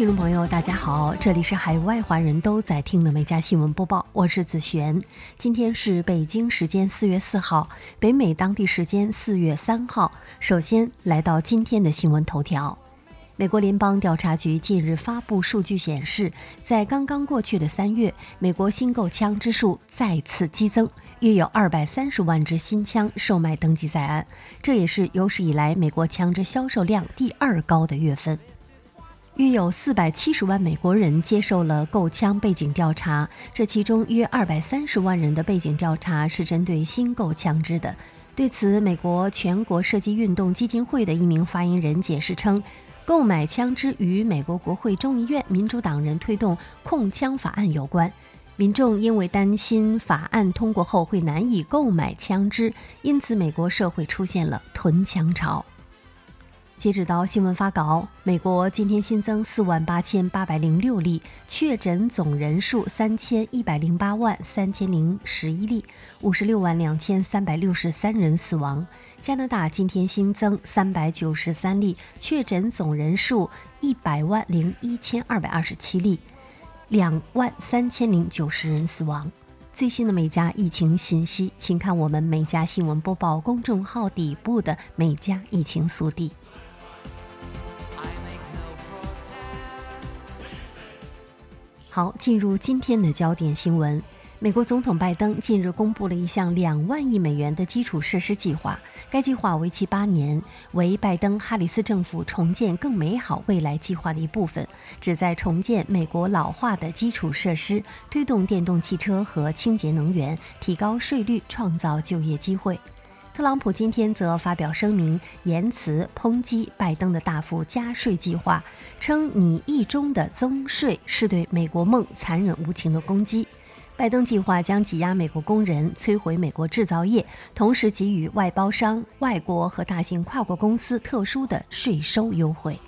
听众朋友，大家好，这里是海外华人都在听的每家新闻播报，我是子璇。今天是北京时间四月四号，北美当地时间四月三号。首先来到今天的新闻头条。美国联邦调查局近日发布数据显示，在刚刚过去的三月，美国新购枪支数再次激增，约有二百三十万支新枪售卖登记在案，这也是有史以来美国枪支销售量第二高的月份。约有四百七十万美国人接受了购枪背景调查，这其中约二百三十万人的背景调查是针对新购枪支的。对此，美国全国射击运动基金会的一名发言人解释称，购买枪支与美国国会众议院民主党人推动控枪法案有关。民众因为担心法案通过后会难以购买枪支，因此美国社会出现了囤枪潮。截止到新闻发稿，美国今天新增四万八千八百零六例确诊，总人数三千一百零八万三千零十一例，五十六万两千三百六十三人死亡。加拿大今天新增三百九十三例确诊，总人数一百万零一千二百二十七例，两万三千零九十人死亡。最新的美加疫情信息，请看我们美加新闻播报公众号底部的美加疫情速递。好，进入今天的焦点新闻。美国总统拜登近日公布了一项两万亿美元的基础设施计划，该计划为期八年，为拜登哈里斯政府重建更美好未来计划的一部分，旨在重建美国老化的基础设施，推动电动汽车和清洁能源，提高税率，创造就业机会。特朗普今天则发表声明，言辞抨击拜登的大幅加税计划，称拟议中的增税是对美国梦残忍无情的攻击。拜登计划将挤压美国工人，摧毁美国制造业，同时给予外包商、外国和大型跨国公司特殊的税收优惠。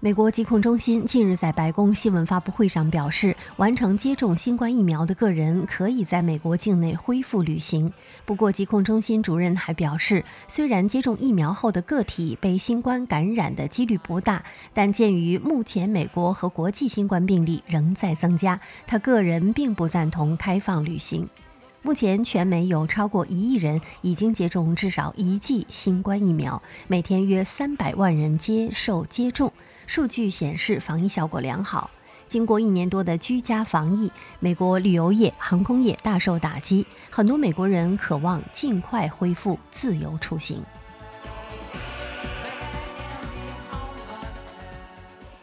美国疾控中心近日在白宫新闻发布会上表示，完成接种新冠疫苗的个人可以在美国境内恢复旅行。不过，疾控中心主任还表示，虽然接种疫苗后的个体被新冠感染的几率不大，但鉴于目前美国和国际新冠病例仍在增加，他个人并不赞同开放旅行。目前，全美有超过一亿人已经接种至少一剂新冠疫苗，每天约三百万人接受接种。数据显示，防疫效果良好。经过一年多的居家防疫，美国旅游业、航空业大受打击，很多美国人渴望尽快恢复自由出行。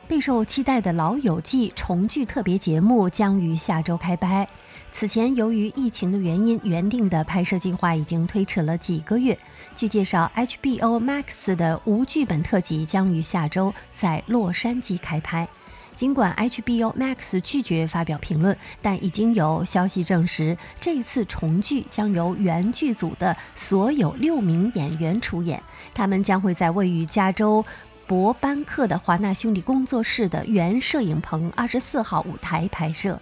备受期待的《老友记》重聚特别节目将于下周开拍。此前，由于疫情的原因，原定的拍摄计划已经推迟了几个月。据介绍，HBO Max 的无剧本特辑将于下周在洛杉矶开拍。尽管 HBO Max 拒绝发表评论，但已经有消息证实，这次重聚将由原剧组的所有六名演员出演。他们将会在位于加州伯班克的华纳兄弟工作室的原摄影棚二十四号舞台拍摄。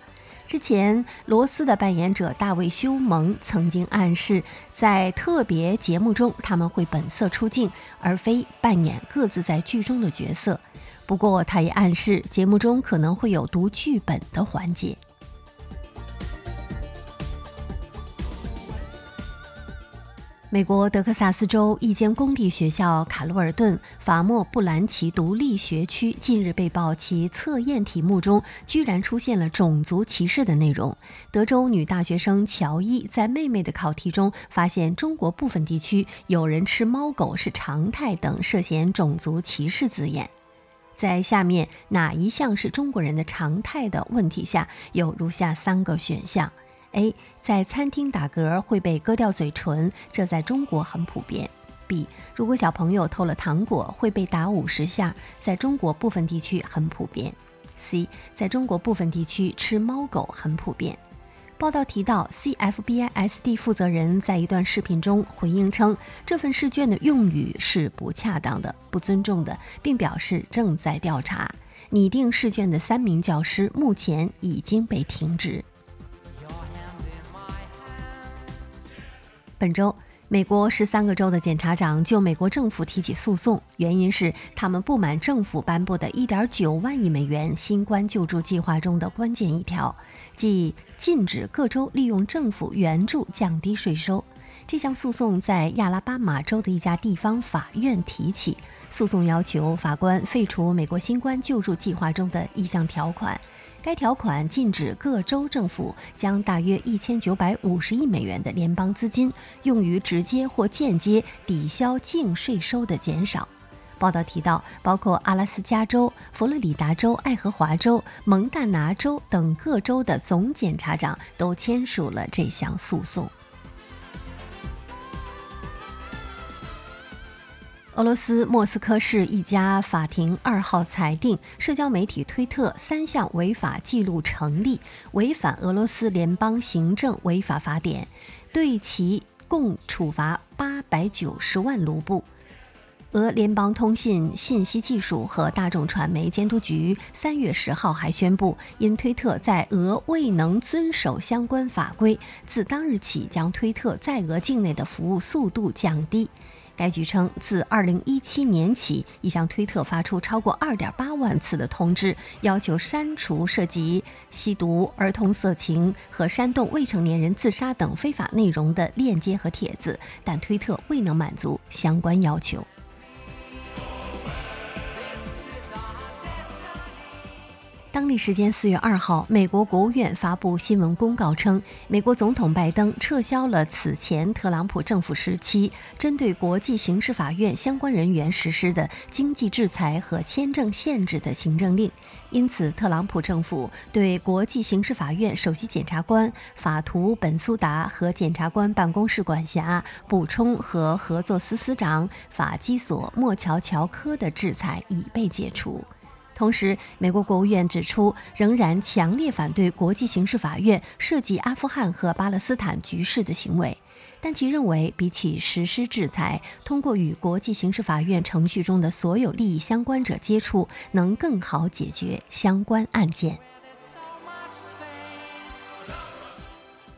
之前，罗斯的扮演者大卫·休蒙曾经暗示，在特别节目中他们会本色出镜，而非扮演各自在剧中的角色。不过，他也暗示节目中可能会有读剧本的环节。美国德克萨斯州一间公立学校卡罗尔顿法莫布兰奇独立学区近日被曝，其测验题目中居然出现了种族歧视的内容。德州女大学生乔伊在妹妹的考题中发现中国部分地区有人吃猫狗是常态等涉嫌种族歧视字眼。在下面哪一项是中国人的常态的问题下，有如下三个选项。A 在餐厅打嗝会被割掉嘴唇，这在中国很普遍。B 如果小朋友偷了糖果会被打五十下，在中国部分地区很普遍。C 在中国部分地区吃猫狗很普遍。报道提到，CFBISD 负责人在一段视频中回应称，这份试卷的用语是不恰当的、不尊重的，并表示正在调查。拟定试卷的三名教师目前已经被停职。本周，美国十三个州的检察长就美国政府提起诉讼，原因是他们不满政府颁布的一点九万亿美元新冠救助计划中的关键一条，即禁止各州利用政府援助降低税收。这项诉讼在亚拉巴马州的一家地方法院提起，诉讼要求法官废除美国新冠救助计划中的一项条款。该条款禁止各州政府将大约一千九百五十亿美元的联邦资金用于直接或间接抵消净税收的减少。报道提到，包括阿拉斯加州、佛罗里达州、爱荷华州、蒙大拿州等各州的总检察长都签署了这项诉讼。俄罗斯莫斯科市一家法庭二号裁定，社交媒体推特三项违法记录成立，违反俄罗斯联邦行政违法法典，对其共处罚八百九十万卢布。俄联邦通信、信息技术和大众传媒监督局三月十号还宣布，因推特在俄未能遵守相关法规，自当日起将推特在俄境内的服务速度降低。该局称，自2017年起，已向推特发出超过2.8万次的通知，要求删除涉及吸毒、儿童色情和煽动未成年人自杀等非法内容的链接和帖子，但推特未能满足相关要求。当地时间四月二号，美国国务院发布新闻公告称，美国总统拜登撤销了此前特朗普政府时期针对国际刑事法院相关人员实施的经济制裁和签证限制的行政令。因此，特朗普政府对国际刑事法院首席检察官法图本苏达和检察官办公室管辖补充和合作司司长法基索莫乔乔科的制裁已被解除。同时，美国国务院指出，仍然强烈反对国际刑事法院涉及阿富汗和巴勒斯坦局势的行为，但其认为，比起实施制裁，通过与国际刑事法院程序中的所有利益相关者接触，能更好解决相关案件。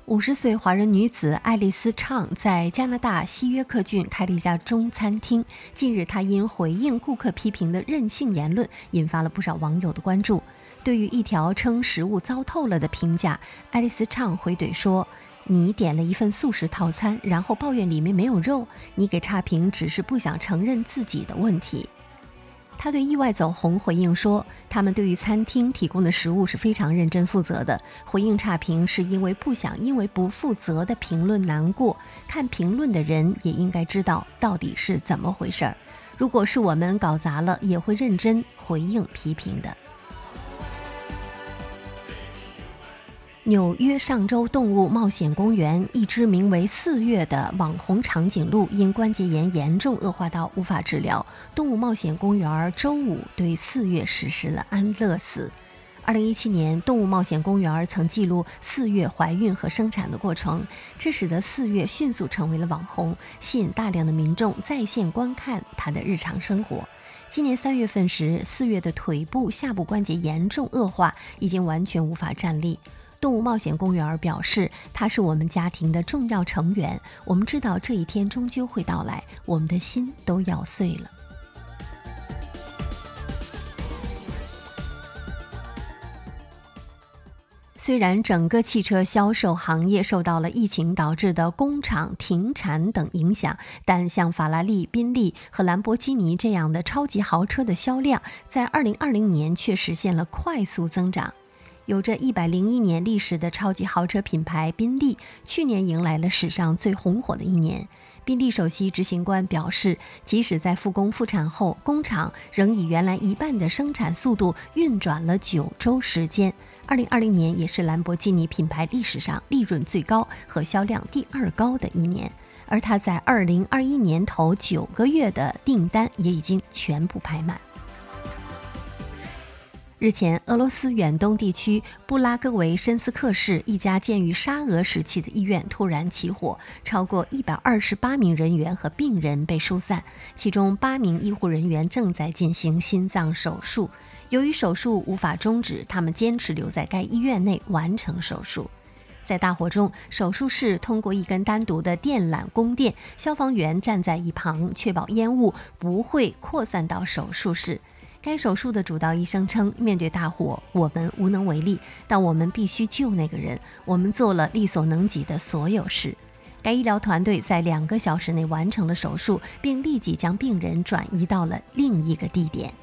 五十岁华人女子爱丽丝·畅在加拿大西约克郡开了一家中餐厅。近日，她因回应顾客批评的任性言论，引发了不少网友的关注。对于一条称食物糟透了的评价，爱丽丝·畅回怼说：“你点了一份素食套餐，然后抱怨里面没有肉，你给差评只是不想承认自己的问题。”他对意外走红回应说：“他们对于餐厅提供的食物是非常认真负责的。回应差评是因为不想因为不负责的评论难过。看评论的人也应该知道到底是怎么回事儿。如果是我们搞砸了，也会认真回应批评的。”纽约上周动物冒险公园一只名为“四月”的网红长颈鹿因关节炎严重恶化到无法治疗，动物冒险公园周五对“四月”实施了安乐死。二零一七年，动物冒险公园曾记录“四月”怀孕和生产的过程，这使得“四月”迅速成为了网红，吸引大量的民众在线观看它的日常生活。今年三月份时，“四月”的腿部下部关节严重恶化，已经完全无法站立。动物冒险公园表示，它是我们家庭的重要成员。我们知道这一天终究会到来，我们的心都要碎了。虽然整个汽车销售行业受到了疫情导致的工厂停产等影响，但像法拉利、宾利和兰博基尼这样的超级豪车的销量，在二零二零年却实现了快速增长。有着一百零一年历史的超级豪车品牌宾利，去年迎来了史上最红火的一年。宾利首席执行官表示，即使在复工复产后，工厂仍以原来一半的生产速度运转了九周时间。二零二零年也是兰博基尼品牌历史上利润最高和销量第二高的一年，而它在二零二一年头九个月的订单也已经全部排满。日前，俄罗斯远东地区布拉戈维申斯克市一家建于沙俄时期的医院突然起火，超过一百二十八名人员和病人被疏散，其中八名医护人员正在进行心脏手术。由于手术无法终止，他们坚持留在该医院内完成手术。在大火中，手术室通过一根单独的电缆供电，消防员站在一旁，确保烟雾不会扩散到手术室。该手术的主刀医生称：“面对大火，我们无能为力，但我们必须救那个人。我们做了力所能及的所有事。”该医疗团队在两个小时内完成了手术，并立即将病人转移到了另一个地点。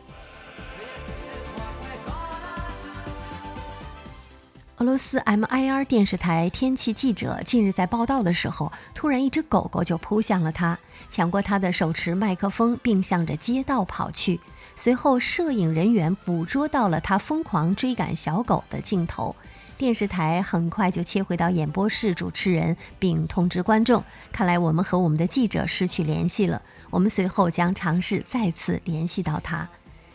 俄罗斯 MIR 电视台天气记者近日在报道的时候，突然一只狗狗就扑向了他，抢过他的手持麦克风，并向着街道跑去。随后，摄影人员捕捉到了他疯狂追赶小狗的镜头。电视台很快就切回到演播室主持人，并通知观众：“看来我们和我们的记者失去联系了。我们随后将尝试再次联系到他。”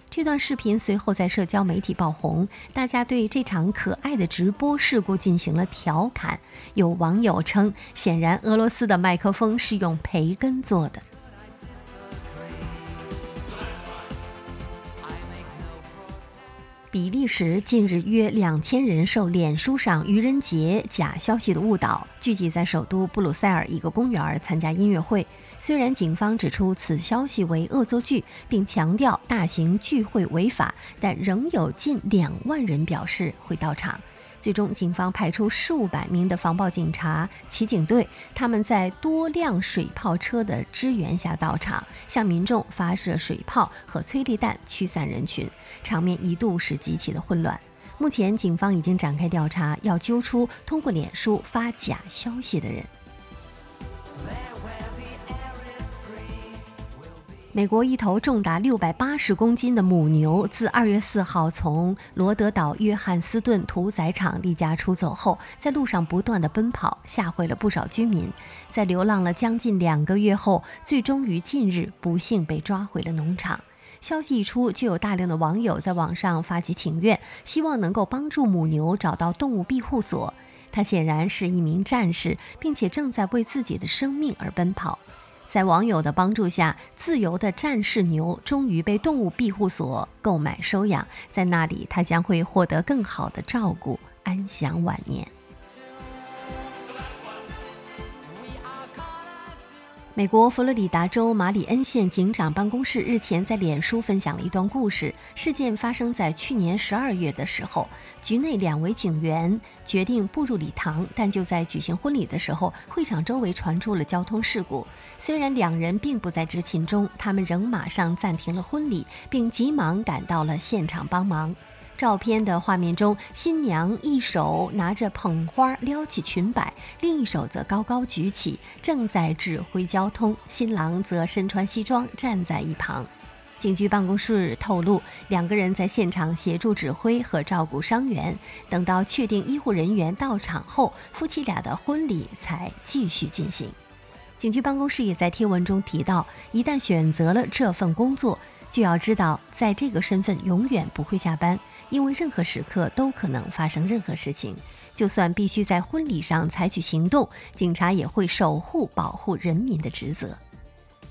这段视频随后在社交媒体爆红，大家对这场可爱的直播事故进行了调侃。有网友称，显然俄罗斯的麦克风是用培根做的。比利时近日约两千人受脸书上愚人节假消息的误导，聚集在首都布鲁塞尔一个公园参加音乐会。虽然警方指出此消息为恶作剧，并强调大型聚会违法，但仍有近两万人表示会到场。最终，警方派出数百名的防暴警察、骑警队，他们在多辆水炮车的支援下到场，向民众发射水炮和催泪弹驱散人群，场面一度是极其的混乱。目前，警方已经展开调查，要揪出通过脸书发假消息的人。美国一头重达六百八十公斤的母牛，自二月四号从罗德岛约翰斯顿屠宰场离家出走后，在路上不断的奔跑，吓坏了不少居民。在流浪了将近两个月后，最终于近日不幸被抓回了农场。消息一出，就有大量的网友在网上发起请愿，希望能够帮助母牛找到动物庇护所。它显然是一名战士，并且正在为自己的生命而奔跑。在网友的帮助下，自由的战士牛终于被动物庇护所购买收养，在那里，它将会获得更好的照顾，安享晚年。美国佛罗里达州马里恩县警长办公室日前在脸书分享了一段故事。事件发生在去年十二月的时候，局内两位警员决定步入礼堂，但就在举行婚礼的时候，会场周围传出了交通事故。虽然两人并不在执勤中，他们仍马上暂停了婚礼，并急忙赶到了现场帮忙。照片的画面中，新娘一手拿着捧花撩起裙摆，另一手则高高举起，正在指挥交通；新郎则身穿西装站在一旁。警局办公室透露，两个人在现场协助指挥和照顾伤员。等到确定医护人员到场后，夫妻俩的婚礼才继续进行。警局办公室也在贴文中提到，一旦选择了这份工作，就要知道，在这个身份永远不会下班。因为任何时刻都可能发生任何事情，就算必须在婚礼上采取行动，警察也会守护、保护人民的职责。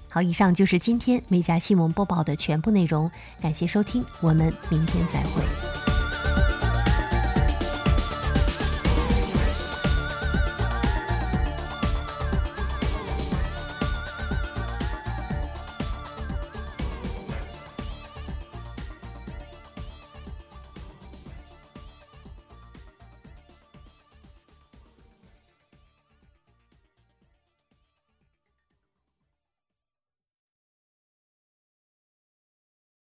好，以上就是今天美家新闻播报的全部内容，感谢收听，我们明天再会。